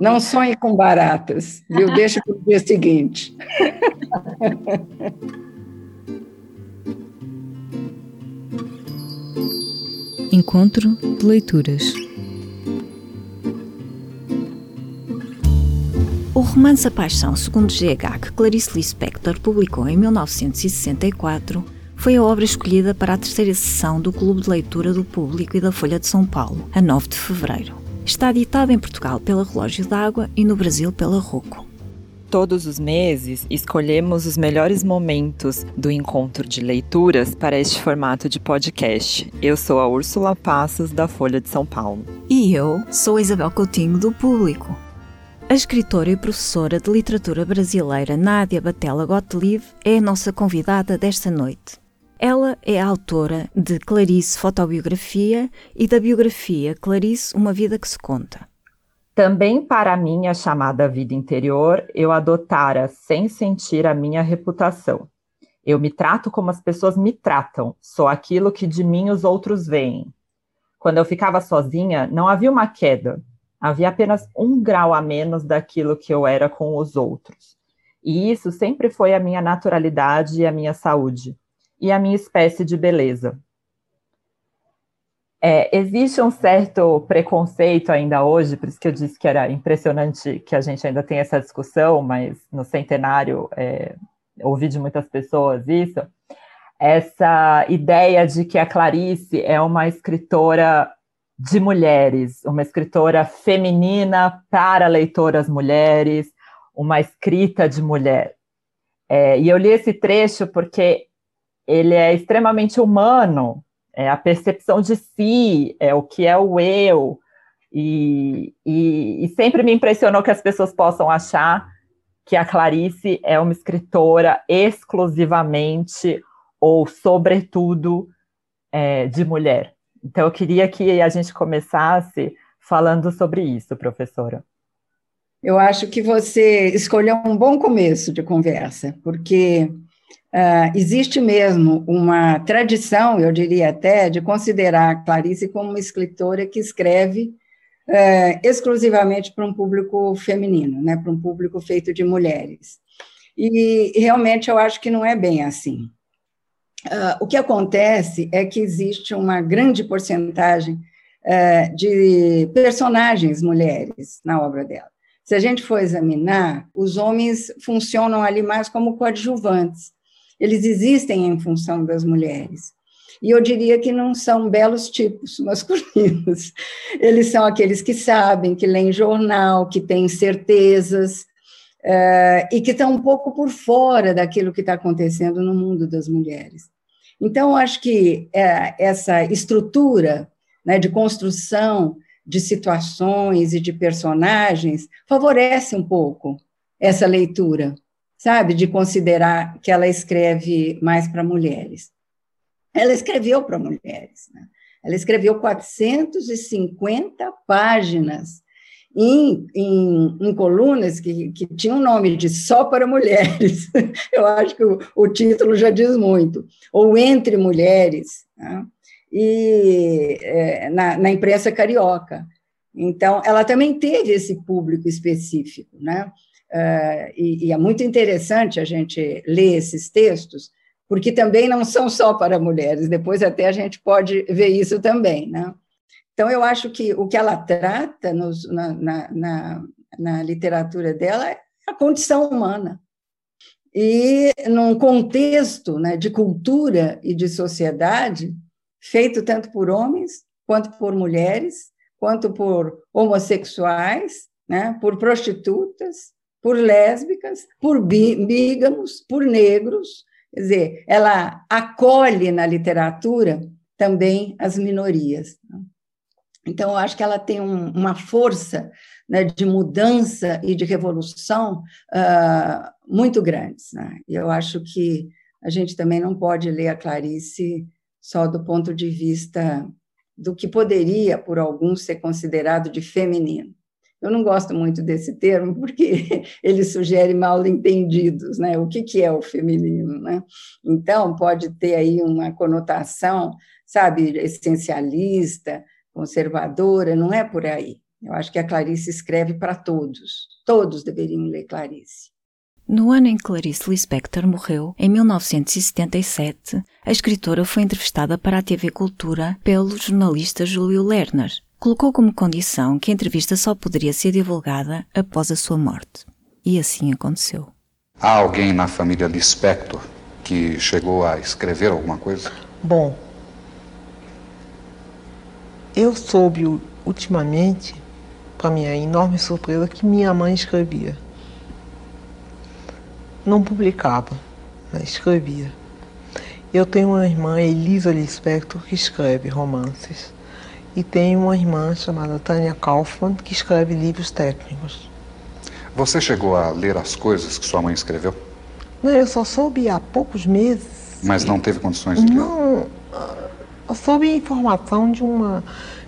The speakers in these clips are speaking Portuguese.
Não sonhe com baratas, viu? Deixa para o dia seguinte. Encontro de leituras. O romance A Paixão, segundo GH, que Clarice Lispector publicou em 1964, foi a obra escolhida para a terceira sessão do Clube de Leitura do Público e da Folha de São Paulo, a 9 de fevereiro. Está editado em Portugal pela Relógio d'Água e no Brasil pela Rocco. Todos os meses escolhemos os melhores momentos do encontro de leituras para este formato de podcast. Eu sou a Úrsula Passos, da Folha de São Paulo. E eu sou a Isabel Coutinho, do Público. A escritora e professora de literatura brasileira Nádia Batella Gottlieb é a nossa convidada desta noite. Ela é autora de Clarice Fotobiografia e da biografia Clarice Uma Vida que se Conta. Também para a minha chamada vida interior, eu adotara sem sentir a minha reputação. Eu me trato como as pessoas me tratam, sou aquilo que de mim os outros veem. Quando eu ficava sozinha, não havia uma queda, Havia apenas um grau a menos daquilo que eu era com os outros. E isso sempre foi a minha naturalidade e a minha saúde, e a minha espécie de beleza. É, existe um certo preconceito ainda hoje, por isso que eu disse que era impressionante que a gente ainda tem essa discussão, mas no centenário é, ouvi de muitas pessoas isso, essa ideia de que a Clarice é uma escritora de mulheres, uma escritora feminina para leitoras mulheres, uma escrita de mulher. É, e eu li esse trecho porque ele é extremamente humano, é a percepção de si, é o que é o eu, e, e, e sempre me impressionou que as pessoas possam achar que a Clarice é uma escritora exclusivamente ou sobretudo é, de mulher. Então, eu queria que a gente começasse falando sobre isso, professora. Eu acho que você escolheu um bom começo de conversa, porque uh, existe mesmo uma tradição, eu diria até, de considerar Clarice como uma escritora que escreve uh, exclusivamente para um público feminino, né, para um público feito de mulheres. E realmente eu acho que não é bem assim. Uh, o que acontece é que existe uma grande porcentagem de personagens mulheres na obra dela. Se a gente for examinar, os homens funcionam ali mais como coadjuvantes. Eles existem em função das mulheres. E eu diria que não são belos tipos masculinos. Eles são aqueles que sabem, que leem jornal, que têm certezas, Uh, e que estão um pouco por fora daquilo que está acontecendo no mundo das mulheres. Então, acho que é, essa estrutura né, de construção de situações e de personagens favorece um pouco essa leitura, sabe, de considerar que ela escreve mais para mulheres. Ela escreveu para mulheres, né? ela escreveu 450 páginas em, em, em, colunas que, que tinham um nome de Só para Mulheres. Eu acho que o, o título já diz muito. Ou Entre Mulheres, né? e é, na, na, imprensa carioca. Então, ela também teve esse público específico, né? Uh, e, e é muito interessante a gente ler esses textos, porque também não são só para mulheres, depois até a gente pode ver isso também, né? Então, eu acho que o que ela trata nos, na, na, na, na literatura dela é a condição humana. E num contexto né, de cultura e de sociedade, feito tanto por homens, quanto por mulheres, quanto por homossexuais, né, por prostitutas, por lésbicas, por bígamos, por negros. Quer dizer, ela acolhe na literatura também as minorias. Né. Então, eu acho que ela tem um, uma força né, de mudança e de revolução uh, muito grandes. Né? E eu acho que a gente também não pode ler a Clarice só do ponto de vista do que poderia, por alguns, ser considerado de feminino. Eu não gosto muito desse termo, porque ele sugere mal entendidos, né? O que, que é o feminino, né? Então, pode ter aí uma conotação, sabe, essencialista, conservadora, não é por aí. Eu acho que a Clarice escreve para todos. Todos deveriam ler Clarice. No ano em que Clarice Lispector morreu, em 1977, a escritora foi entrevistada para a TV Cultura pelo jornalista Júlio Lerner. Colocou como condição que a entrevista só poderia ser divulgada após a sua morte. E assim aconteceu. Há alguém na família Lispector que chegou a escrever alguma coisa? Bom, eu soube ultimamente, para minha enorme surpresa, que minha mãe escrevia. Não publicava, mas escrevia. Eu tenho uma irmã, Elisa Lispector, que escreve romances. E tenho uma irmã chamada Tânia Kaufmann, que escreve livros técnicos. Você chegou a ler as coisas que sua mãe escreveu? Não, eu só soube há poucos meses. Mas não teve condições de Não, eu soube informação de uma,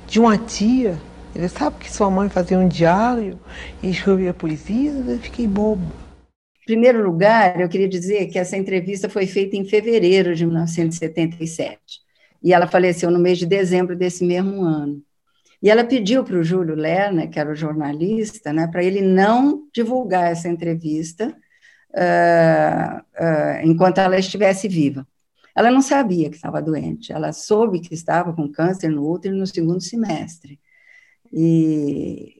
de uma tia. Ele sabe que sua mãe fazia um diário e escrevia poesias, eu fiquei bobo. Em primeiro lugar, eu queria dizer que essa entrevista foi feita em fevereiro de 1977 e ela faleceu no mês de dezembro desse mesmo ano. E ela pediu para o Júlio Lerner, que era o jornalista, né, para ele não divulgar essa entrevista uh, uh, enquanto ela estivesse viva. Ela não sabia que estava doente, ela soube que estava com câncer no útero no segundo semestre. E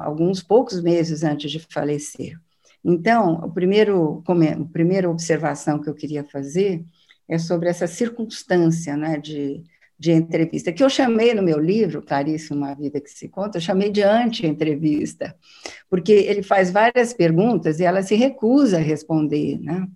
alguns poucos meses antes de falecer. Então, o primeiro, a primeira observação que eu queria fazer é sobre essa circunstância né, de, de entrevista, que eu chamei no meu livro, Clarice, Uma Vida que se Conta, eu chamei de anti-entrevista, porque ele faz várias perguntas e ela se recusa a responder, né?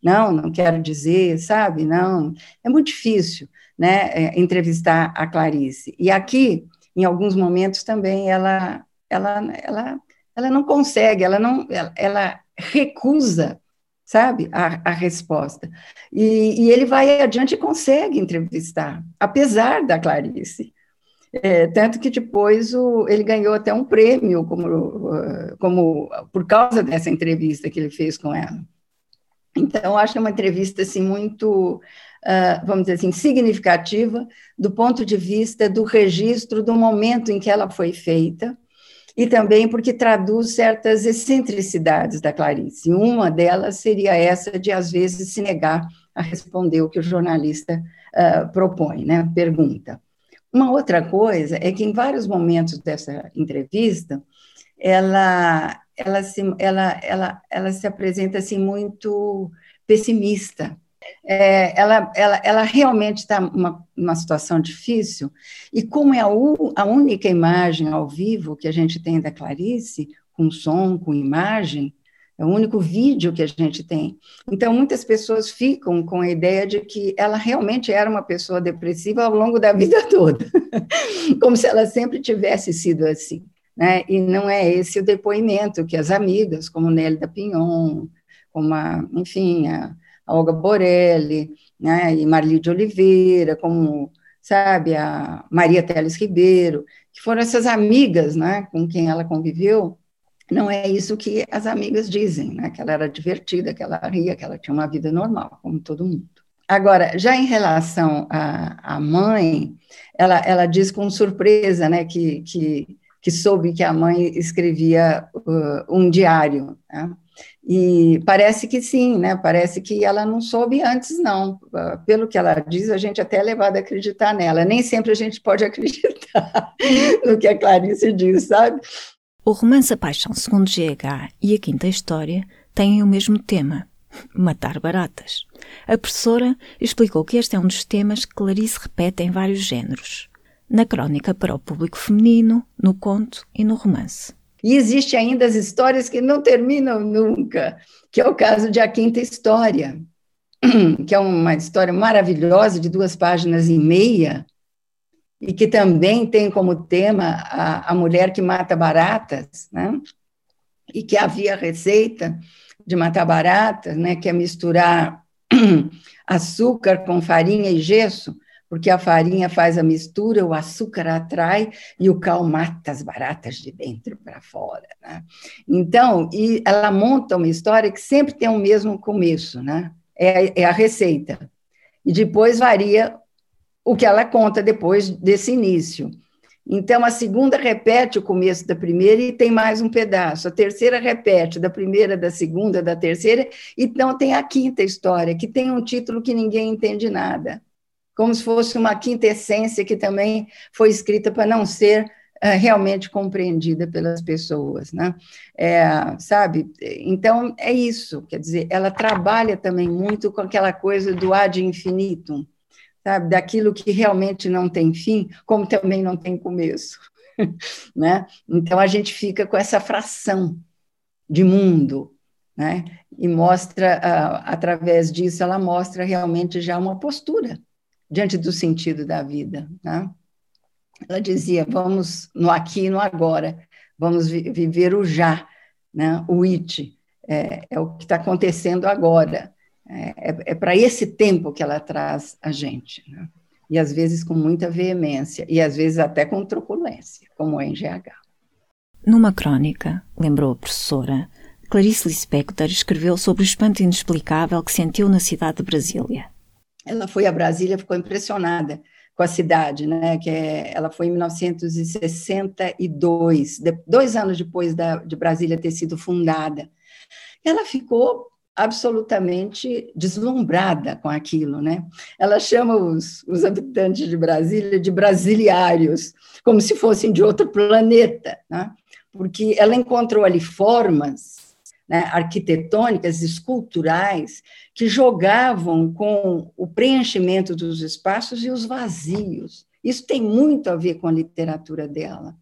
Não, não quero dizer, sabe? Não, é muito difícil, né, é, entrevistar a Clarice. E aqui, em alguns momentos também, ela, ela, ela, ela não consegue, ela não, ela, ela recusa sabe, a, a resposta. E, e, ele vai adiante e consegue entrevistar, apesar da Clarice. É, tanto que depois o, ele ganhou até um prêmio como, como por causa dessa entrevista que ele fez com ela. Então, acho que é uma entrevista assim, muito, uh, vamos dizer assim, significativa do ponto de vista do registro do momento em que ela foi feita, e também porque traduz certas excentricidades da Clarice. Uma delas seria essa de, às vezes, se negar a responder o que o jornalista uh, propõe, né, pergunta. Uma outra coisa é que, em vários momentos dessa entrevista, ela, ela, se, ela, ela, ela se apresenta assim, muito pessimista, é, ela, ela, ela realmente está numa, numa situação difícil, e como é a, u, a única imagem ao vivo que a gente tem da Clarice, com som, com imagem, é o único vídeo que a gente tem. Então, muitas pessoas ficam com a ideia de que ela realmente era uma pessoa depressiva ao longo da vida toda, como se ela sempre tivesse sido assim. Né? E não é esse o depoimento que as amigas, como Nélida Pinhon, como a, enfim, a, Olga Borelli, né, e Marli de Oliveira, como, sabe, a Maria Teles Ribeiro, que foram essas amigas, né, com quem ela conviveu, não é isso que as amigas dizem, né, que ela era divertida, que ela ria, que ela tinha uma vida normal, como todo mundo. Agora, já em relação à, à mãe, ela, ela diz com surpresa, né, que, que, que soube que a mãe escrevia uh, um diário, né? E parece que sim, né? Parece que ela não soube antes, não. Pelo que ela diz, a gente até é levado a acreditar nela. Nem sempre a gente pode acreditar no que a Clarice diz, sabe? O romance A Paixão segundo GH e a Quinta História têm o mesmo tema, matar baratas. A professora explicou que este é um dos temas que Clarice repete em vários géneros. Na crónica para o público feminino, no conto e no romance. E existe ainda as histórias que não terminam nunca, que é o caso de A Quinta História, que é uma história maravilhosa de duas páginas e meia, e que também tem como tema a, a mulher que mata baratas, né? e que havia receita de matar baratas, né? que é misturar açúcar com farinha e gesso, porque a farinha faz a mistura, o açúcar atrai e o cal mata as baratas de dentro para fora. Né? Então, e ela monta uma história que sempre tem o mesmo começo, né? é, é a receita. E depois varia o que ela conta depois desse início. Então, a segunda repete o começo da primeira e tem mais um pedaço. A terceira repete da primeira, da segunda, da terceira. Então, tem a quinta história, que tem um título que ninguém entende nada. Como se fosse uma quinta essência que também foi escrita para não ser uh, realmente compreendida pelas pessoas. Né? É, sabe? Então, é isso. Quer dizer, ela trabalha também muito com aquela coisa do ad infinitum sabe, daquilo que realmente não tem fim, como também não tem começo, né? Então a gente fica com essa fração de mundo, né? E mostra através disso ela mostra realmente já uma postura diante do sentido da vida, né? Ela dizia: vamos no aqui e no agora, vamos vi viver o já, né? O it é, é o que está acontecendo agora. É, é, é para esse tempo que ela traz a gente, né? e às vezes com muita veemência, e às vezes até com truculência, como é em GH. Numa crônica, lembrou a professora, Clarice Lispector escreveu sobre o espanto inexplicável que sentiu na cidade de Brasília. Ela foi a Brasília, ficou impressionada com a cidade, né? Que é, ela foi em 1962, dois anos depois da, de Brasília ter sido fundada. Ela ficou absolutamente deslumbrada com aquilo, né? Ela chama os, os habitantes de Brasília de brasiliários, como se fossem de outro planeta, né? Porque ela encontrou ali formas né, arquitetônicas, esculturais, que jogavam com o preenchimento dos espaços e os vazios. Isso tem muito a ver com a literatura dela.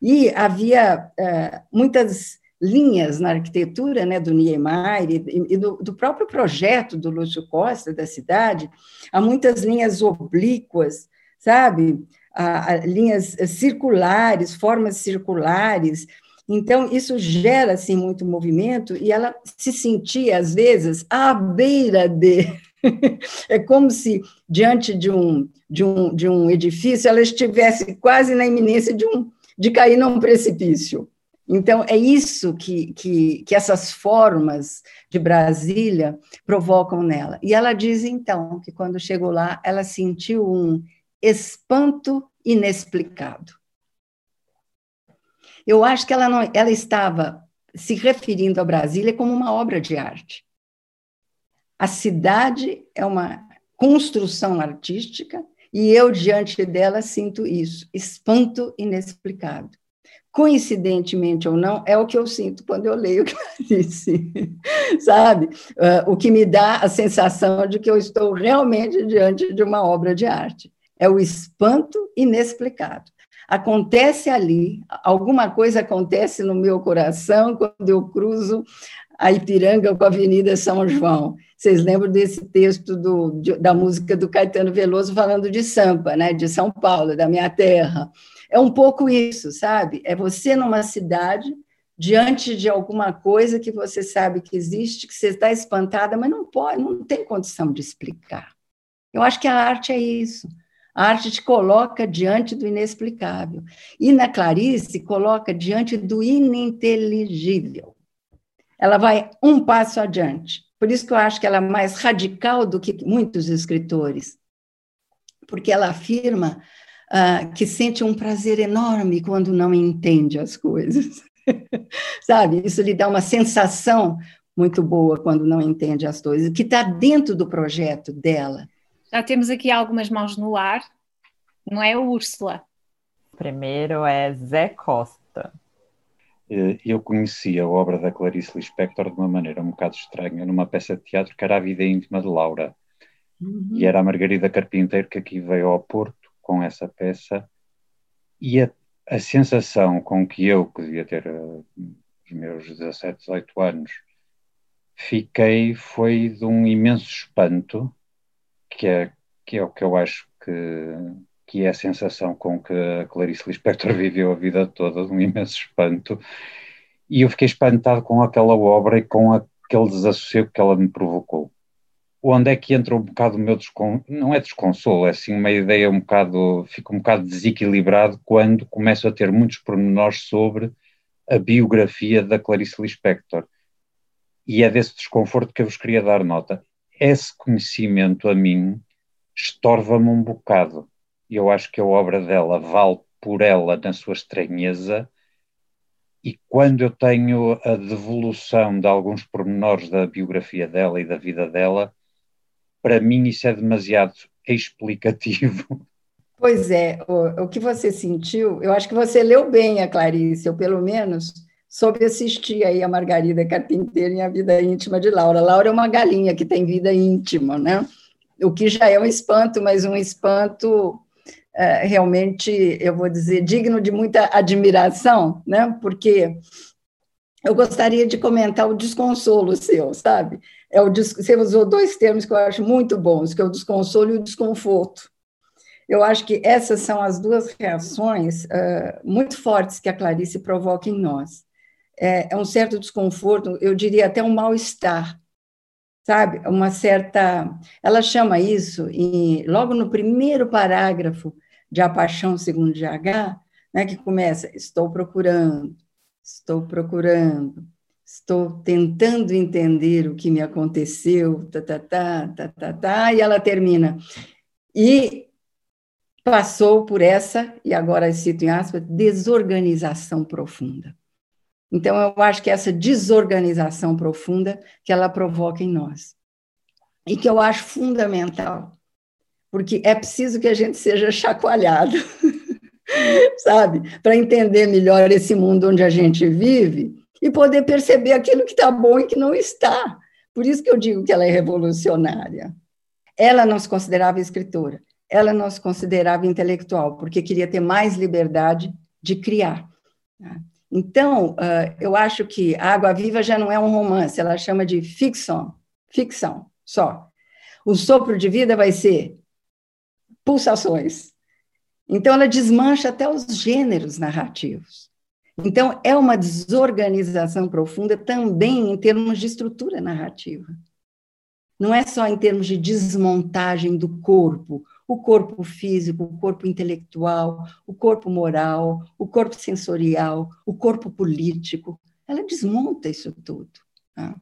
E havia é, muitas linhas na arquitetura né, do Niemeyer e, e do, do, próprio projeto do Lúcio Costa, da cidade, há muitas linhas oblíquas, sabe? Linhas circulares, formas circulares. Então, isso gera assim, muito movimento e ela se sentia, às vezes, à beira de. é como se, diante de um, de, um, de um edifício, ela estivesse quase na iminência de, um, de cair num precipício. Então, é isso que, que, que essas formas de Brasília provocam nela. E ela diz, então, que quando chegou lá, ela sentiu um espanto inexplicado. Eu acho que ela, não, ela estava se referindo a Brasília como uma obra de arte. A cidade é uma construção artística e eu, diante dela, sinto isso, espanto inexplicado coincidentemente ou não, é o que eu sinto quando eu leio Clarice, sabe? Uh, o que me dá a sensação de que eu estou realmente diante de uma obra de arte. É o espanto inexplicado. Acontece ali, alguma coisa acontece no meu coração quando eu cruzo a Ipiranga com a Avenida São João. Vocês lembram desse texto do, da música do Caetano Veloso falando de Sampa, né, de São Paulo, da minha terra. É um pouco isso, sabe? É você numa cidade diante de alguma coisa que você sabe que existe, que você está espantada, mas não pode, não tem condição de explicar. Eu acho que a arte é isso. A arte te coloca diante do inexplicável. E na Clarice, coloca diante do ininteligível. Ela vai um passo adiante. Por isso que eu acho que ela é mais radical do que muitos escritores. Porque ela afirma uh, que sente um prazer enorme quando não entende as coisas. Sabe? Isso lhe dá uma sensação muito boa quando não entende as coisas, que está dentro do projeto dela. Já temos aqui algumas mãos no ar, não é, Úrsula? Primeiro é Zé Costa. Eh, eu conhecia a obra da Clarice Lispector de uma maneira um bocado estranha, numa peça de teatro que era A Vida Íntima de Laura. Uhum. E era a Margarida Carpinteiro que aqui veio ao Porto com essa peça e a, a sensação com que eu, que devia ter uh, os meus 17, 18 anos, fiquei foi de um imenso espanto, que é, que é o que eu acho que, que é a sensação com que a Clarice Lispector viveu a vida toda, de um imenso espanto, e eu fiquei espantado com aquela obra e com aquele desassossego que ela me provocou onde é que entra um bocado o meu desconsolo, não é desconsolo, é assim uma ideia um bocado, fico um bocado desequilibrado quando começo a ter muitos pormenores sobre a biografia da Clarice Lispector. E é desse desconforto que eu vos queria dar nota. Esse conhecimento a mim estorva-me um bocado. Eu acho que a obra dela vale por ela na sua estranheza, e quando eu tenho a devolução de alguns pormenores da biografia dela e da vida dela, para mim isso é demasiado explicativo. Pois é, o, o que você sentiu, eu acho que você leu bem a Clarice, ou pelo menos soube assistir aí a Margarida Carpinteiro em A Vida Íntima de Laura. Laura é uma galinha que tem vida íntima, né? O que já é um espanto, mas um espanto é, realmente, eu vou dizer, digno de muita admiração, né? Porque eu gostaria de comentar o desconsolo seu, sabe? É o, você usou dois termos que eu acho muito bons, que é o desconsolo e o desconforto. Eu acho que essas são as duas reações uh, muito fortes que a Clarice provoca em nós. É, é um certo desconforto, eu diria até um mal-estar, sabe? Uma certa. Ela chama isso, em, logo no primeiro parágrafo de A Paixão Segundo GH, né, que começa: Estou procurando, estou procurando, estou tentando entender o que me aconteceu, tá, tá, tá, tá, tá, tá, e ela termina. E passou por essa, e agora cito em aspas, desorganização profunda. Então, eu acho que essa desorganização profunda que ela provoca em nós, e que eu acho fundamental, porque é preciso que a gente seja chacoalhado, sabe? Para entender melhor esse mundo onde a gente vive e poder perceber aquilo que está bom e que não está. Por isso que eu digo que ela é revolucionária. Ela não se considerava escritora, ela não se considerava intelectual, porque queria ter mais liberdade de criar. Né? Então, eu acho que a Água Viva já não é um romance, ela chama de ficção, ficção só. O sopro de vida vai ser pulsações. Então, ela desmancha até os gêneros narrativos. Então, é uma desorganização profunda também em termos de estrutura narrativa. Não é só em termos de desmontagem do corpo, o corpo físico, o corpo intelectual, o corpo moral, o corpo sensorial, o corpo político. Ela desmonta isso tudo. Tá?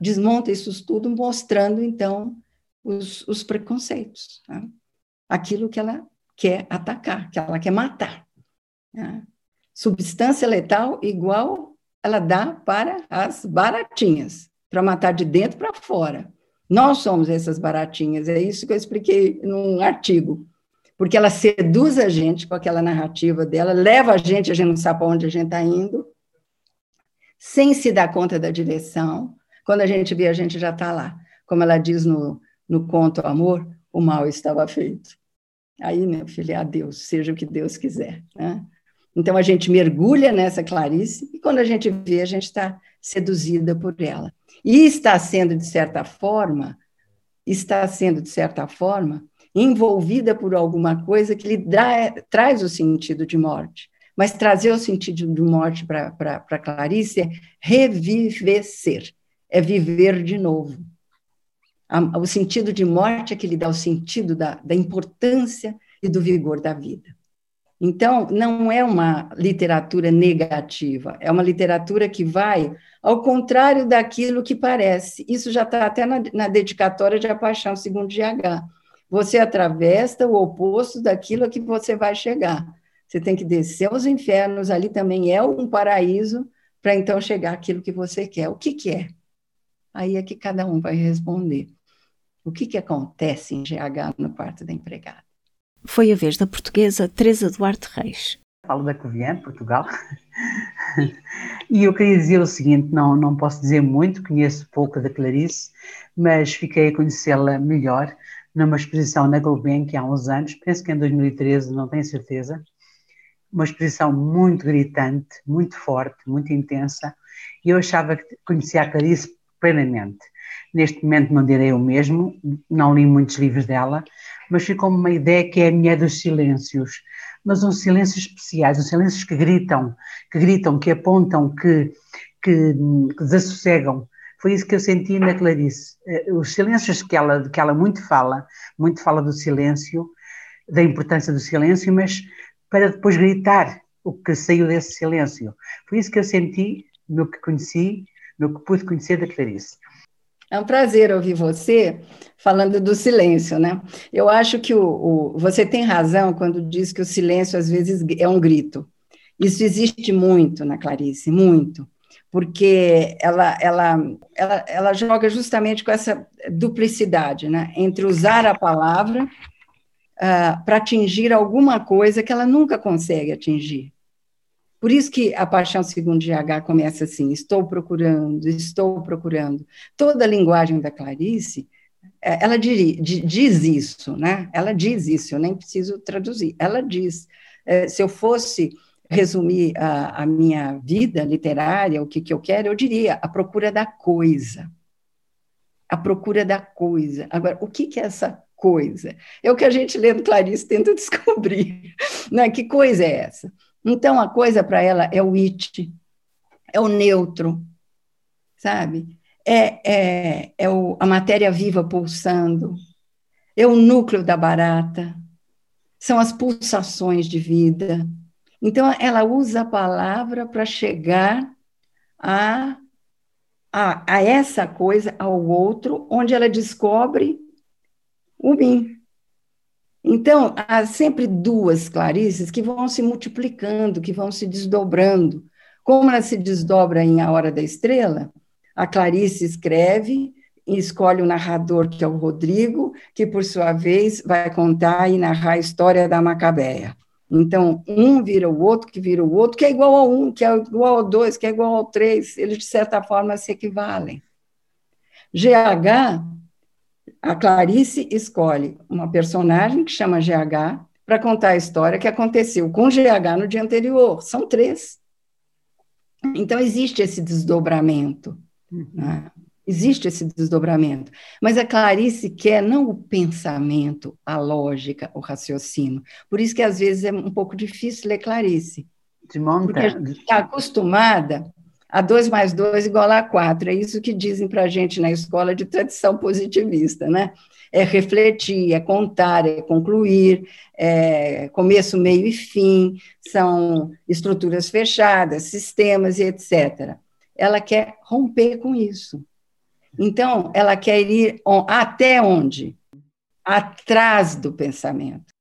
Desmonta isso tudo, mostrando, então, os, os preconceitos. Tá? aquilo que ela quer atacar, que ela quer matar. Né? Substância letal igual ela dá para as baratinhas, para matar de dentro para fora. Nós somos essas baratinhas, é isso que eu expliquei num artigo. Porque ela seduz a gente com aquela narrativa dela, leva a gente, a gente não sabe para onde a gente está indo, sem se dar conta da direção. Quando a gente vê, a gente já está lá. Como ela diz no, no conto Amor, o mal estava feito. Aí, meu filho, é seja o que Deus quiser. Né? Então, a gente mergulha nessa Clarice e quando a gente vê, a gente está seduzida por ela. E está sendo, de certa forma, está sendo, de certa forma, envolvida por alguma coisa que lhe dá, traz o sentido de morte. Mas trazer o sentido de morte para Clarice é revivecer, é viver de novo o sentido de morte é que lhe dá o sentido da, da importância e do vigor da vida. Então, não é uma literatura negativa, é uma literatura que vai ao contrário daquilo que parece. Isso já está até na, na, dedicatória de A Paixão segundo GH. Você atravessa o oposto daquilo a que você vai chegar. Você tem que descer aos infernos, ali também é um paraíso, para então chegar àquilo que você quer. O que, que é? Aí é que cada um vai responder. O que, que acontece em GH no quarto da empregada? Foi a vez da portuguesa Teresa Duarte Reis. Falo da Covilhã, Portugal. e eu queria dizer o seguinte: não, não posso dizer muito, conheço pouco da Clarice, mas fiquei a conhecê-la melhor numa exposição na Gulbenkian há uns anos, penso que em 2013, não tenho certeza. Uma exposição muito gritante, muito forte, muito intensa, e eu achava que conhecia a Clarice plenamente. Neste momento não direi o mesmo, não li muitos livros dela, mas ficou-me uma ideia que é a minha dos silêncios, mas uns silêncios especiais, uns silêncios que gritam, que gritam, que apontam, que, que, que desassossegam. Foi isso que eu senti na Clarice. Eh, os silêncios que ela, que ela muito fala, muito fala do silêncio, da importância do silêncio, mas para depois gritar o que saiu desse silêncio. Foi isso que eu senti no que conheci, no que pude conhecer da Clarice. É um prazer ouvir você falando do silêncio, né? Eu acho que o, o, você tem razão quando diz que o silêncio às vezes é um grito. Isso existe muito na Clarice, muito, porque ela, ela, ela, ela joga justamente com essa duplicidade, né? Entre usar a palavra uh, para atingir alguma coisa que ela nunca consegue atingir. Por isso que a paixão segundo GH começa assim: estou procurando, estou procurando. Toda a linguagem da Clarice, é, ela diz isso, né? Ela diz isso, eu nem preciso traduzir. Ela diz: é, se eu fosse resumir a, a minha vida literária, o que, que eu quero, eu diria a procura da coisa. A procura da coisa. Agora, o que, que é essa coisa? É o que a gente lendo Clarice tenta descobrir. Né? Que coisa é essa? Então, a coisa para ela é o it, é o neutro, sabe? É, é, é o, a matéria viva pulsando, é o núcleo da barata, são as pulsações de vida. Então, ela usa a palavra para chegar a, a, a essa coisa, ao outro, onde ela descobre o mim. Então, há sempre duas Clarices que vão se multiplicando, que vão se desdobrando. Como ela se desdobra em A Hora da Estrela, a Clarice escreve e escolhe o narrador, que é o Rodrigo, que, por sua vez, vai contar e narrar a história da Macabeia. Então, um vira o outro, que vira o outro, que é igual a um, que é igual a dois, que é igual ao três, eles, de certa forma, se equivalem. GH a Clarice escolhe uma personagem que chama GH para contar a história que aconteceu com GH no dia anterior. São três. Então, existe esse desdobramento. Né? Existe esse desdobramento. Mas a Clarice quer não o pensamento, a lógica, o raciocínio. Por isso que, às vezes, é um pouco difícil ler Clarice. De Porque a gente está acostumada a 2 mais 2 igual a 4. É isso que dizem para a gente na escola de tradição positivista, né? É refletir, é contar, é concluir, é começo, meio e fim, são estruturas fechadas, sistemas e etc. Ela quer romper com isso. Então, ela quer ir até onde? Atrás do pensamento.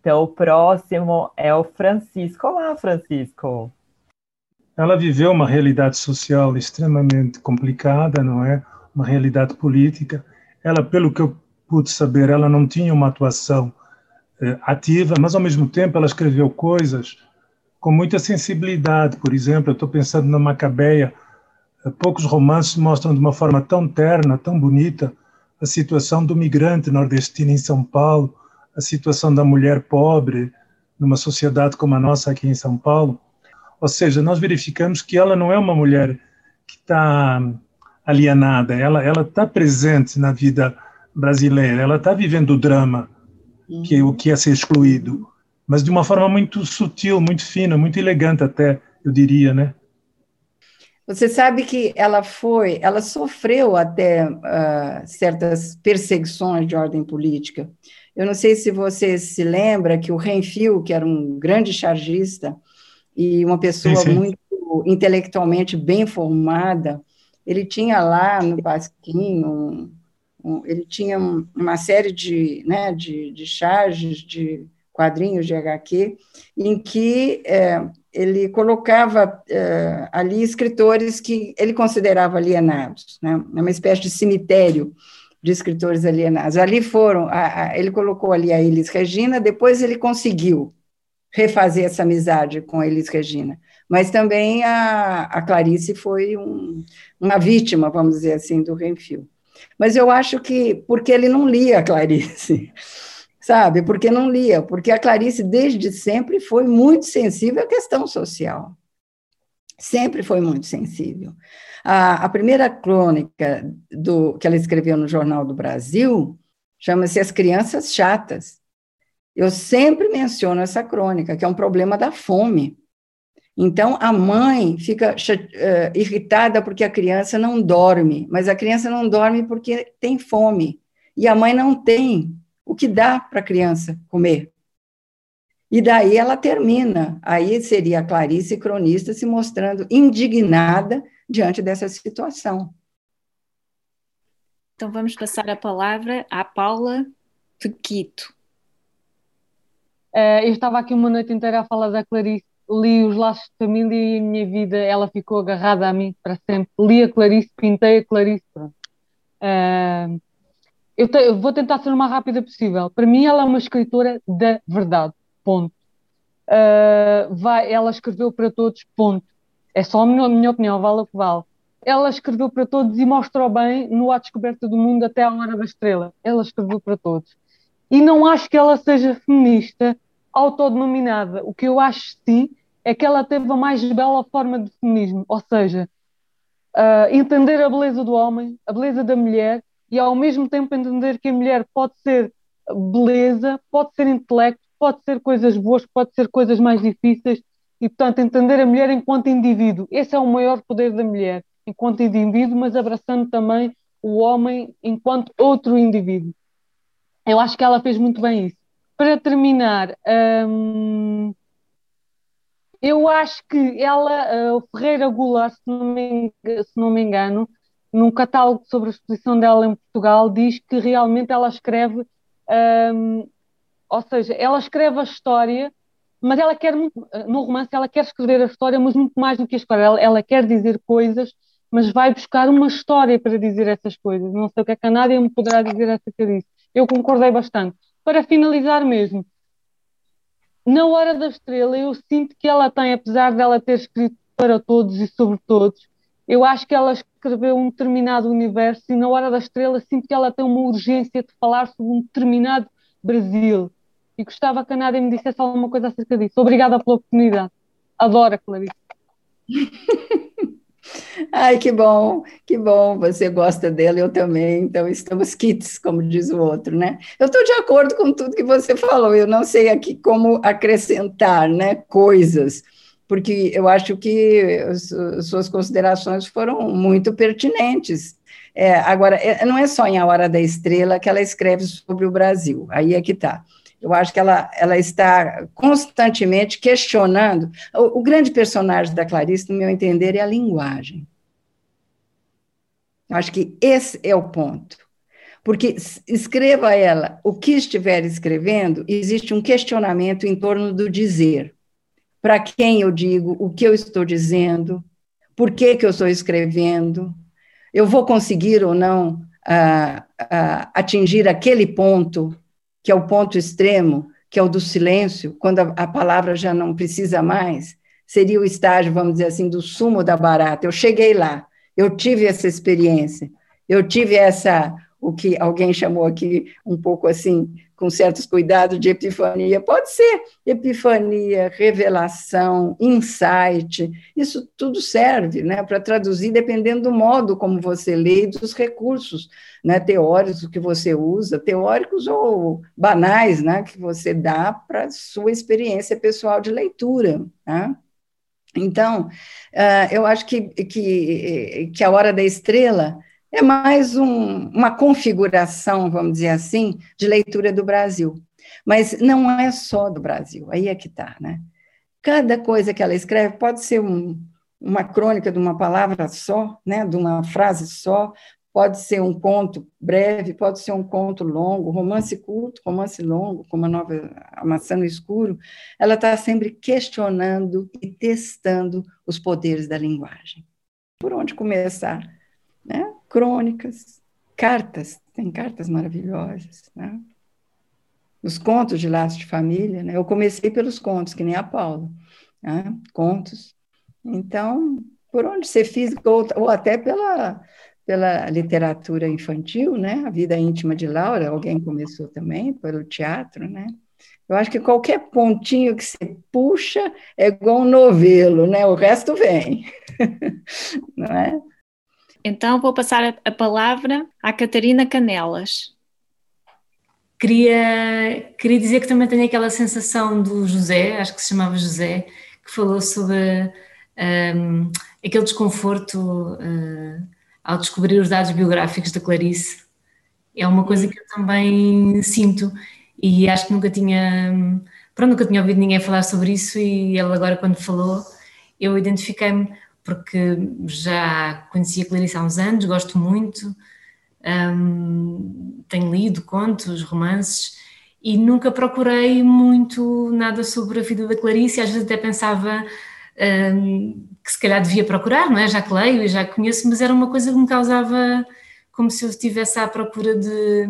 Então, o próximo é o Francisco. Olá, Francisco. Ela viveu uma realidade social extremamente complicada, não é? Uma realidade política. Ela, pelo que eu pude saber, ela não tinha uma atuação eh, ativa, mas ao mesmo tempo ela escreveu coisas com muita sensibilidade. Por exemplo, eu estou pensando na Macabeia. Eh, poucos romances mostram de uma forma tão terna, tão bonita, a situação do migrante nordestino em São Paulo, a situação da mulher pobre numa sociedade como a nossa aqui em São Paulo. Ou seja, nós verificamos que ela não é uma mulher que está alienada, ela ela está presente na vida brasileira, ela está vivendo o drama, que é o que é ser excluído, mas de uma forma muito sutil, muito fina, muito elegante até, eu diria, né? Você sabe que ela foi, ela sofreu até uh, certas perseguições de ordem política. Eu não sei se você se lembra que o Renfil, que era um grande chargista, e uma pessoa sim, sim. muito intelectualmente bem formada, ele tinha lá no Pasquim, um, um, ele tinha uma série de, né, de, de charges, de quadrinhos de HQ, em que é, ele colocava é, ali escritores que ele considerava alienados, né, uma espécie de cemitério de escritores alienados. Ali foram, a, a, ele colocou ali a Elis Regina, depois ele conseguiu refazer essa amizade com a Elis Regina. Mas também a, a Clarice foi um, uma vítima, vamos dizer assim, do Renfil. Mas eu acho que porque ele não lia a Clarice, sabe? Porque não lia, porque a Clarice desde sempre foi muito sensível à questão social. Sempre foi muito sensível. A, a primeira crônica do, que ela escreveu no Jornal do Brasil chama-se As Crianças Chatas. Eu sempre menciono essa crônica, que é um problema da fome. Então, a mãe fica uh, irritada porque a criança não dorme, mas a criança não dorme porque tem fome. E a mãe não tem o que dá para a criança comer. E daí ela termina. Aí seria a Clarice, cronista, se mostrando indignada diante dessa situação. Então vamos passar a palavra à Paula Pequito. Uh, eu estava aqui uma noite inteira a falar da Clarice, li os laços de família e a minha vida, ela ficou agarrada a mim para sempre. Li a Clarice, pintei a Clarice, pronto. Uh, eu, te, eu, vou tentar ser o mais rápida possível. Para mim, ela é uma escritora da verdade, ponto. Uh, vai, ela escreveu para todos, ponto. É só a minha, a minha opinião, vale o que vale. Ela escreveu para todos e mostrou bem no A Descoberta do Mundo até a Hora da Estrela. Ela escreveu para todos. E não acho que ela seja feminista autodenominada. O que eu acho sim é que ela teve a mais bela forma de feminismo, ou seja, uh, entender a beleza do homem, a beleza da mulher e ao mesmo tempo entender que a mulher pode ser beleza, pode ser intelecto, pode ser coisas boas, pode ser coisas mais difíceis e, portanto, entender a mulher enquanto indivíduo. Esse é o maior poder da mulher, enquanto indivíduo, mas abraçando também o homem enquanto outro indivíduo. Eu acho que ela fez muito bem isso. Para terminar, hum, eu acho que ela, uh, Ferreira Goulart, se não, me, se não me engano, num catálogo sobre a exposição dela em Portugal, diz que realmente ela escreve, um, ou seja, ela escreve a história, mas ela quer muito, no romance ela quer escrever a história, mas muito mais do que a história, ela, ela quer dizer coisas, mas vai buscar uma história para dizer essas coisas. Não sei o que é a Nádia me poderá dizer acerca disso. Eu concordei bastante. Para finalizar mesmo, na Hora da Estrela, eu sinto que ela tem, apesar dela ter escrito para todos e sobre todos, eu acho que ela escreveu um determinado universo e na Hora da Estrela sinto que ela tem uma urgência de falar sobre um determinado Brasil. E gostava que a Nádia me dissesse alguma coisa acerca disso. Obrigada pela oportunidade. Adoro Clarice. Ai, que bom, que bom, você gosta dele, eu também, então estamos kits, como diz o outro, né? Eu estou de acordo com tudo que você falou, eu não sei aqui como acrescentar, né, coisas, porque eu acho que as, suas considerações foram muito pertinentes. É, agora, é, não é só em A Hora da Estrela que ela escreve sobre o Brasil, aí é que está. Eu acho que ela, ela está constantemente questionando. O, o, grande personagem da Clarice, no meu entender, é a linguagem. Eu acho que esse é o ponto. Porque escreva ela o que estiver escrevendo, existe um questionamento em torno do dizer. Para quem eu digo, o que eu estou dizendo, por que, que eu estou escrevendo, eu vou conseguir ou não uh, uh, atingir aquele ponto que é o ponto extremo, que é o do silêncio, quando a, a, palavra já não precisa mais, seria o estágio, vamos dizer assim, do sumo da barata. Eu cheguei lá, eu tive essa experiência, eu tive essa, o que alguém chamou aqui um pouco assim, com certos cuidados de epifania. Pode ser epifania, revelação, insight, isso tudo serve né, para traduzir, dependendo do modo como você lê e dos recursos né, teóricos que você usa, teóricos ou banais, né, que você dá para sua experiência pessoal de leitura. Né? Então, uh, eu acho que, que, que a Hora da Estrela é mais um, uma configuração, vamos dizer assim, de leitura do Brasil. Mas não é só do Brasil, aí é que está, né? Cada coisa que ela escreve pode ser um, uma crônica de uma palavra só, né, de uma frase só, pode ser um conto breve, pode ser um conto longo, romance curto, romance longo, como a nova A Maçã no Escuro, ela está sempre questionando e testando os poderes da linguagem. Por onde começar? Né? Crônicas, cartas, tem cartas maravilhosas, né? Os contos de laços de família, né? Eu comecei pelos contos, que nem a Paula, né? Contos. Então, por onde ser físico, ou, ou até pela, pela literatura infantil, né? A vida íntima de Laura, alguém começou também, pelo teatro, né? Eu acho que qualquer pontinho que você puxa é igual um novelo, né? O resto vem, não é? Então vou passar a, palavra à Catarina Canelas. Queria, queria dizer que também tenho aquela sensação do José, acho que se chamava José, que falou sobre um, aquele desconforto uh, ao descobrir os dados biográficos da Clarice. É uma coisa que eu também sinto e acho que nunca tinha, pronto, nunca tinha ouvido ninguém falar sobre isso e ele agora quando falou, eu identifiquei-me porque já conhecia a Clarice há uns anos, gosto muito, um, tenho lido contos, romances, e nunca procurei muito nada sobre a vida da Clarice, às vezes até pensava um, que se calhar devia procurar, não é? Já que leio e já conheço, mas era uma coisa que me causava como se eu estivesse à procura de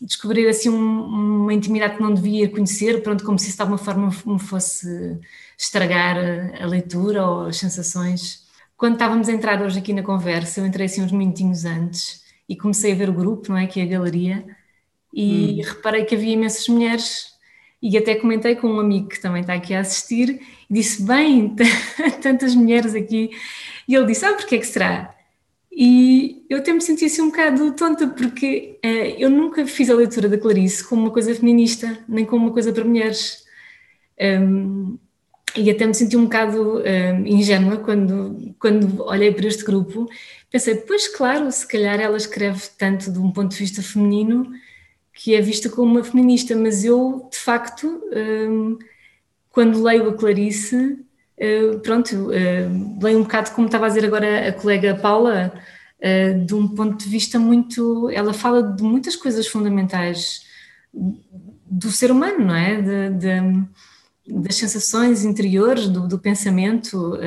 descobrir assim um, uma intimidade que não devia conhecer, pronto, como se isso de alguma forma me fosse estragar a, a leitura ou as sensações. Quando estávamos a entrar hoje aqui na conversa, eu entrei assim uns minutinhos antes e comecei a ver o grupo, não é, que é a galeria, e hum. reparei que havia imensas mulheres e até comentei com um amigo que também está aqui a assistir e disse, bem, tantas mulheres aqui, e ele disse, ah, porque é que será? E eu até me senti assim um bocado tonta, porque uh, eu nunca fiz a leitura da Clarice como uma coisa feminista, nem como uma coisa para mulheres. Um, e até me senti um bocado um, ingênua quando, quando olhei para este grupo. Pensei, pois claro, se calhar ela escreve tanto de um ponto de vista feminino que é vista como uma feminista, mas eu, de facto, um, quando leio a Clarice, uh, pronto, uh, leio um bocado como estava a dizer agora a colega Paula, uh, de um ponto de vista muito. Ela fala de muitas coisas fundamentais do ser humano, não é? De, de, das sensações interiores, do, do pensamento,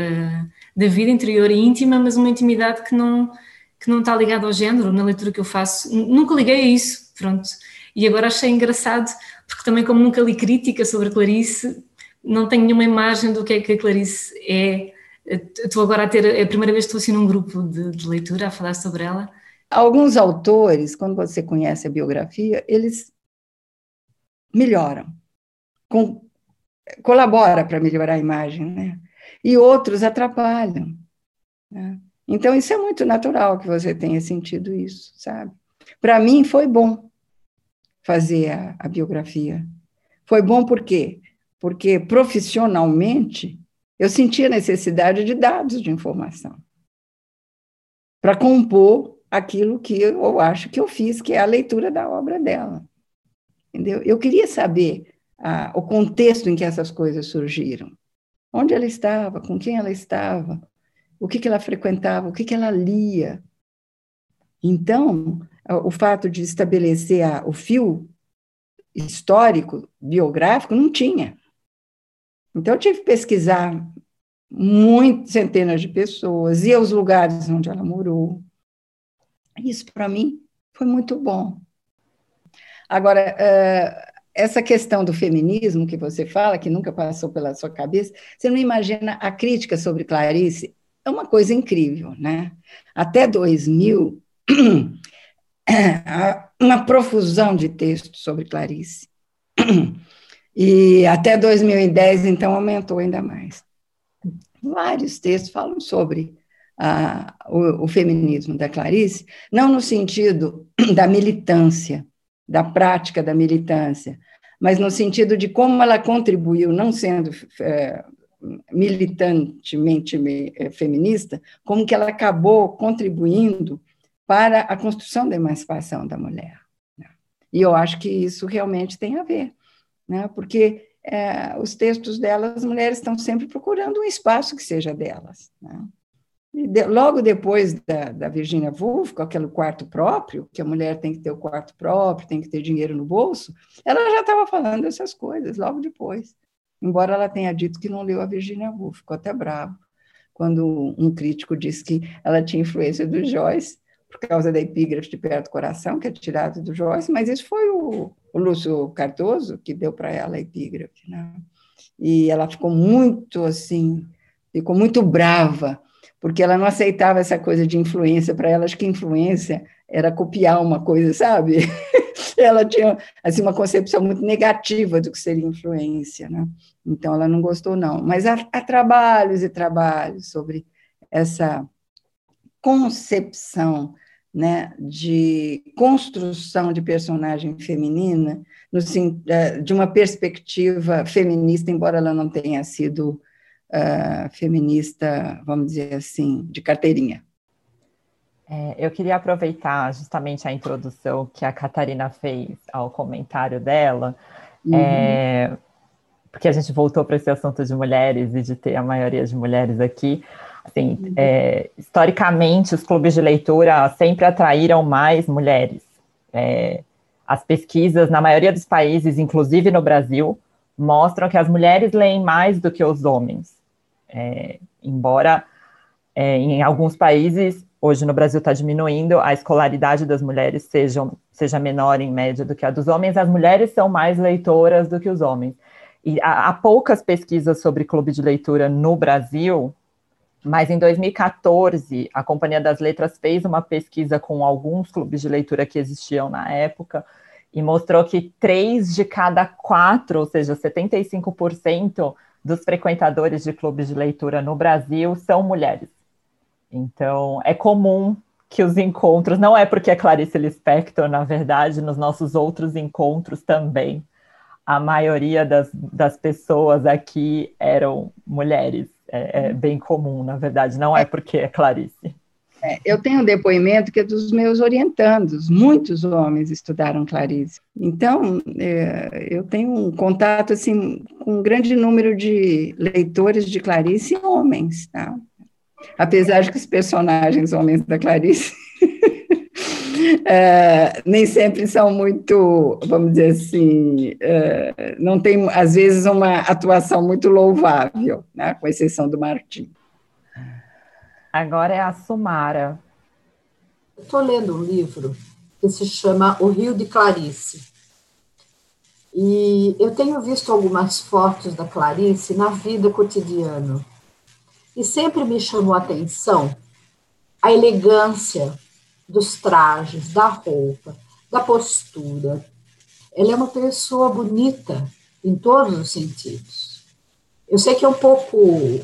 da vida interior e íntima, mas uma intimidade que não, que não está ligada ao género, na leitura que eu faço. Nunca liguei a isso, pronto. E agora achei engraçado, porque também, como nunca li crítica sobre a Clarice, não tenho nenhuma imagem do que é que a Clarice é. Estou agora a ter, é a primeira vez que estou assim num grupo de, de leitura a falar sobre ela. Alguns autores, quando você conhece a biografia, eles melhoram, com, colabora para melhorar a imagem, né? E outros atrapalham. Né? Então, isso é muito natural que você tenha sentido isso, sabe? Para mim, foi bom fazer a, a biografia. Foi bom por quê? porque profissionalmente eu sentia necessidade de dados de informação para compor aquilo que eu acho que eu fiz, que é a leitura da obra dela. Entendeu? Eu queria saber ah, o contexto em que essas coisas surgiram. Onde ela estava, com quem ela estava, o que, que ela frequentava, o que, que ela lia. Então, o fato de estabelecer a, o fio histórico, biográfico, não tinha. Então, eu tive que pesquisar muitas centenas de pessoas, e os lugares onde ela morou. Isso, para mim, foi muito bom. Agora, essa questão do feminismo que você fala, que nunca passou pela sua cabeça, você não imagina a crítica sobre Clarice? É uma coisa incrível, né? Até 2000, uma profusão de textos sobre Clarice. E até 2010, então, aumentou ainda mais. Vários textos falam sobre ah, o, o, feminismo da Clarice, não no sentido da militância, da prática da militância, mas no sentido de como ela contribuiu, não sendo é, militantemente é, feminista, como que ela acabou contribuindo para a construção da emancipação da mulher. Né? E eu acho que isso realmente tem a ver né? porque é, os textos delas, as mulheres estão sempre procurando um espaço que seja delas. Né? E de, logo depois da, da Virginia Woolf, com aquele quarto próprio, que a mulher tem que ter o quarto próprio, tem que ter dinheiro no bolso, ela já estava falando essas coisas, logo depois. Embora ela tenha dito que não leu a Virginia Woolf, ficou até bravo quando um crítico disse que ela tinha influência do Joyce, por causa da epígrafe de Perto do Coração, que é tirado do Joyce, mas isso foi o, o Lúcio Cardoso que deu para ela a epígrafe. Né? E ela ficou muito assim, ficou muito brava, porque ela não aceitava essa coisa de influência. Para ela, acho que influência era copiar uma coisa, sabe? ela tinha assim, uma concepção muito negativa do que seria influência. Né? Então, ela não gostou, não. Mas há, há trabalhos e trabalhos sobre essa concepção né, de construção de personagem feminina, no, é, de uma perspectiva feminista, embora ela não tenha sido uh, feminista, vamos dizer assim, de carteirinha. É, eu queria aproveitar justamente a introdução que a Catarina fez ao comentário dela, uhum. é, porque a gente voltou para esse assunto de mulheres e de ter a maioria de mulheres aqui, Assim, é, historicamente, os clubes de leitura sempre atraíram mais mulheres. É, as pesquisas, na maioria dos países, inclusive no Brasil, mostram que as mulheres leem mais do que os homens. É, embora é, em alguns países, hoje no Brasil está diminuindo, a escolaridade das mulheres seja, seja menor em média do que a dos homens, as mulheres são mais leitoras do que os homens. E há, há poucas pesquisas sobre clube de leitura no Brasil, mas em 2014, a Companhia das Letras fez uma pesquisa com alguns clubes de leitura que existiam na época e mostrou que três de cada quatro, ou seja, 75% dos frequentadores de clubes de leitura no Brasil são mulheres. Então, é comum que os encontros, não é porque é Clarice Lispector, na verdade, nos nossos outros encontros também, a maioria das, das pessoas aqui eram mulheres. É, é bem comum, na verdade, não é porque é Clarice. É, eu tenho um depoimento que é dos meus orientandos, muitos homens estudaram Clarice. Então, é, eu tenho um contato assim, com um grande número de leitores de Clarice homens, tá? apesar de que os personagens homens da Clarice é, nem sempre são muito, vamos dizer assim, é, não tem, às vezes, uma atuação muito louvável, né, com exceção do Martim. Agora é a Sumara. Estou lendo um livro que se chama O Rio de Clarice. E eu tenho visto algumas fotos da Clarice na vida cotidiana. E sempre me chamou a atenção a elegância dos trajes, da roupa, da postura. Ela é uma pessoa bonita em todos os sentidos. Eu sei que é um pouco,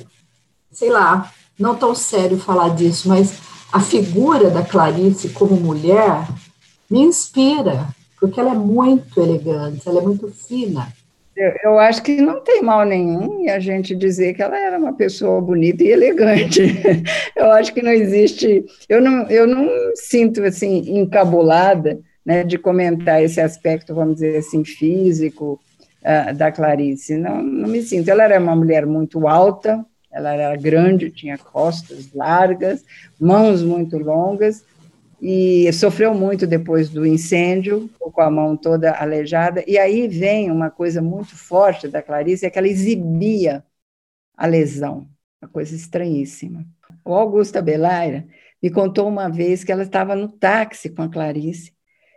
sei lá, não tão sério falar disso, mas a figura da Clarice como mulher me inspira, porque ela é muito elegante, ela é muito fina. Eu, eu, acho que não tem mal nenhum em a gente dizer que ela era uma pessoa bonita e elegante. Eu acho que não existe. Eu não, eu não sinto assim encabulada né, de comentar esse aspecto, vamos dizer assim, físico uh, da Clarice. Não, não me sinto. Ela era uma mulher muito alta, ela era grande, tinha costas largas, mãos muito longas, e sofreu muito depois do incêndio, com a mão toda aleijada. E aí vem uma coisa muito forte da Clarice, é que ela exibia a lesão, uma coisa estranhíssima. O Augusta Belaira me contou uma vez que ela estava no táxi com a Clarice,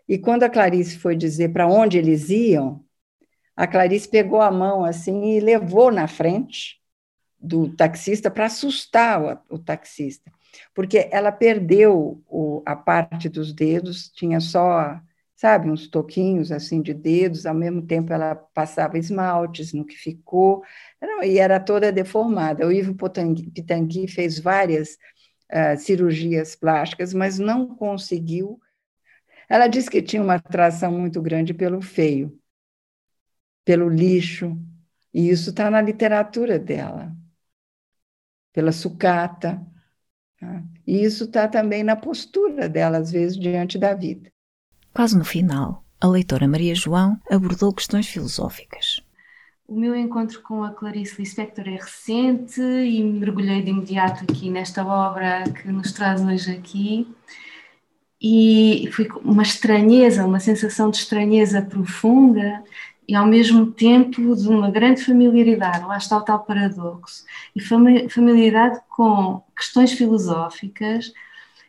e quando a Clarice foi dizer para onde eles iam, a Clarice pegou a mão assim e levou na frente do taxista para assustar o, o taxista porque ela perdeu o, a parte dos dedos, tinha só, sabe, uns toquinhos assim de dedos, ao mesmo tempo ela passava esmaltes no que ficou, e era toda deformada. O Ivo Pitangui fez várias uh, cirurgias plásticas, mas não conseguiu. Ela disse que tinha uma atração muito grande pelo feio, pelo lixo, e isso está na literatura dela, pela sucata, Tá? E isso está também na postura dela, às vezes, diante da vida. Quase no final, a leitora Maria João abordou questões filosóficas. O meu encontro com a Clarice Lispector é recente e mergulhei de imediato aqui nesta obra que nos traz hoje aqui. E foi uma estranheza, uma sensação de estranheza profunda e ao mesmo tempo de uma grande familiaridade, lá está o tal paradoxo, e familiaridade com questões filosóficas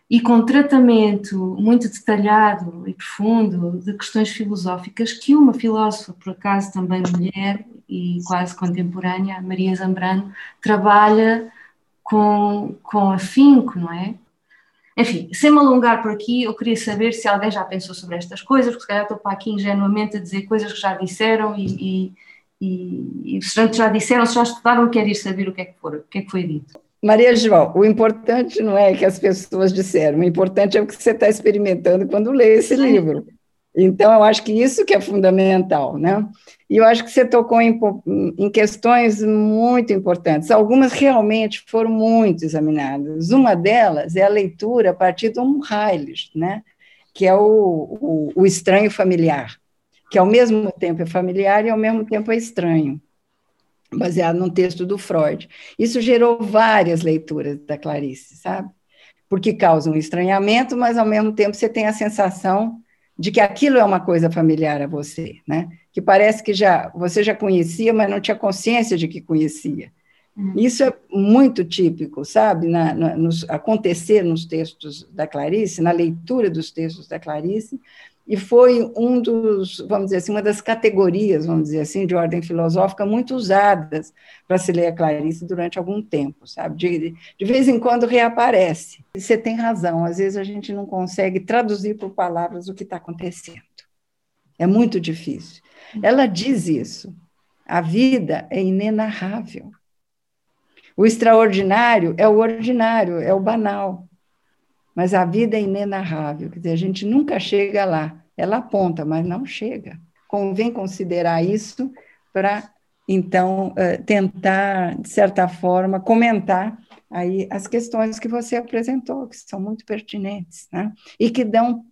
e com tratamento muito detalhado e profundo de questões filosóficas que uma filósofa, por acaso também mulher e quase contemporânea, Maria Zambrano, trabalha com, com afinco, não é? Enfim, sem me alongar por aqui, eu queria saber se alguém já pensou sobre estas coisas, porque se calhar estou para aqui ingenuamente a dizer coisas que já disseram e, e, e, e já disseram, se já estudaram, quero ir saber o que é que, for, o que, é que foi dito. Maria João, o importante não é que as pessoas disseram, o importante é o que você está experimentando quando lê esse livro. Então, eu acho que isso que é fundamental, né? E eu acho que você tocou em, em, questões muito importantes. Algumas realmente foram muito examinadas. Uma delas é a leitura a partir do Heilish, né? Que é o, o, o estranho familiar, que ao mesmo tempo é familiar e ao mesmo tempo é estranho. baseado num texto do Freud. Isso gerou várias leituras da Clarice, sabe? Porque causa um estranhamento, mas ao mesmo tempo você tem a sensação de que aquilo é uma coisa familiar a você, né? Que parece que já você já conhecia, mas não tinha consciência de que conhecia. Uhum. Isso é muito típico, sabe, na, na, nos, acontecer nos textos da Clarice, na leitura dos textos da Clarice, e foi um dos, vamos dizer assim, uma das categorias, vamos dizer assim, de ordem filosófica muito usadas para se ler a Clarice durante algum tempo, sabe? De, de vez em quando reaparece. E você tem razão, às vezes a gente não consegue traduzir por palavras o que está acontecendo. É muito difícil. Ela diz isso. A vida é inenarrável. O extraordinário é o ordinário, é o banal. Mas a vida é inenarrável, quer dizer, a gente nunca chega lá. Ela aponta, mas não chega. Convém considerar isso para, então, eh, tentar, de certa forma, comentar aí as questões que você apresentou, que são muito pertinentes, né? E que dão,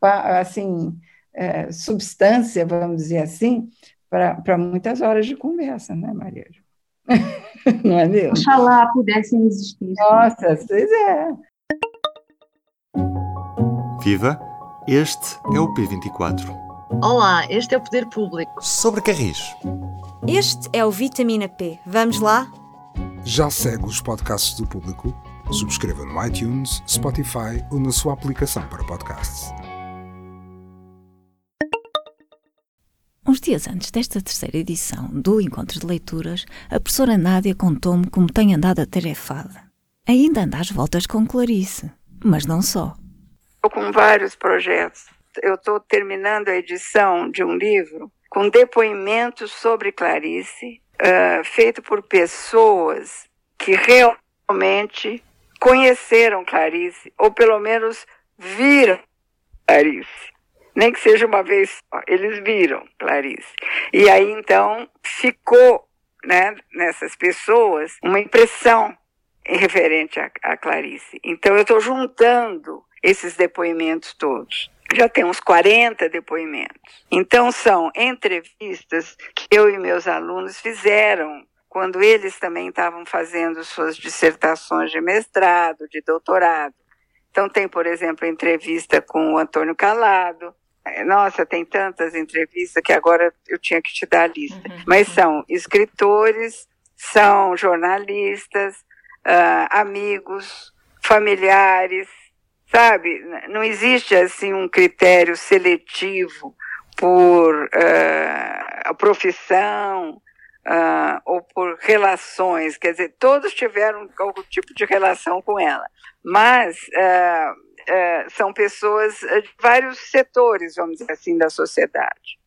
assim, é, substância, vamos dizer assim, para muitas horas de conversa, né, Maria? Não é mesmo? Oxalá pudessem existir. Nossa, pois é. Viva! Este é o P24. Olá, este é o Poder Público. Sobre Carris. Este é o Vitamina P. Vamos lá? Já segue os podcasts do Público? Subscreva no iTunes, Spotify ou na sua aplicação para podcasts. Uns dias antes desta terceira edição do Encontro de Leituras, a professora Nádia contou-me como tem andado atarefada. Ainda anda às voltas com Clarice, mas não só. Estou com vários projetos. Eu estou terminando a edição de um livro com depoimentos sobre Clarice, uh, feito por pessoas que realmente conheceram Clarice, ou pelo menos viram Clarice. Nem que seja uma vez só, eles viram Clarice. E aí então ficou né, nessas pessoas uma impressão referente a, a Clarice. Então eu estou juntando esses depoimentos todos. Já tem uns 40 depoimentos. Então, são entrevistas que eu e meus alunos fizeram quando eles também estavam fazendo suas dissertações de mestrado, de doutorado. Então, tem, por exemplo, entrevista com o Antônio Calado. Nossa, tem tantas entrevistas que agora eu tinha que te dar a lista. Uhum. Mas são escritores, são jornalistas, uh, amigos, familiares, sabe? Não existe assim um critério seletivo por uh, profissão uh, ou por relações, quer dizer, todos tiveram algum tipo de relação com ela, mas uh, são pessoas de vários setores, vamos dizer assim, da sociedade.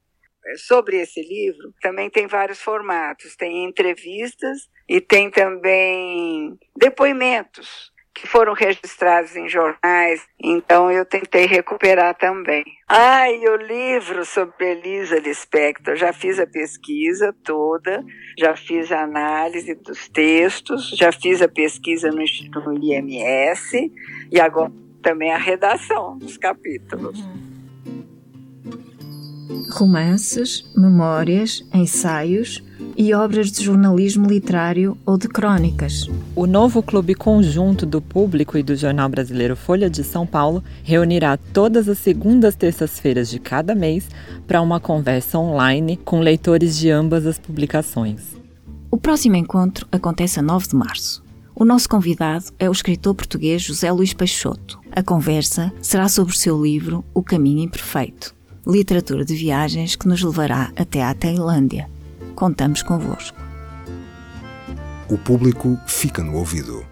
Sobre esse livro, também tem vários formatos. Tem entrevistas e tem também depoimentos que foram registrados em jornais, então eu tentei recuperar também. Ah, e o livro sobre Elisa Lispector, já fiz a pesquisa toda, já fiz a análise dos textos, já fiz a pesquisa no Instituto IMS e agora também a redação dos capítulos. Uhum romances, memórias, ensaios e obras de jornalismo literário ou de crônicas. O novo clube conjunto do público e do jornal brasileiro Folha de São Paulo reunirá todas as segundas terças-feiras de cada mês para uma conversa online com leitores de ambas as publicações. O próximo encontro acontece a 9 de março. O nosso convidado é o escritor português José Luís Peixoto. A conversa será sobre o seu livro O Caminho Imperfeito literatura de viagens que nos levará até à Tailândia. Contamos convosco. O público fica no ouvido.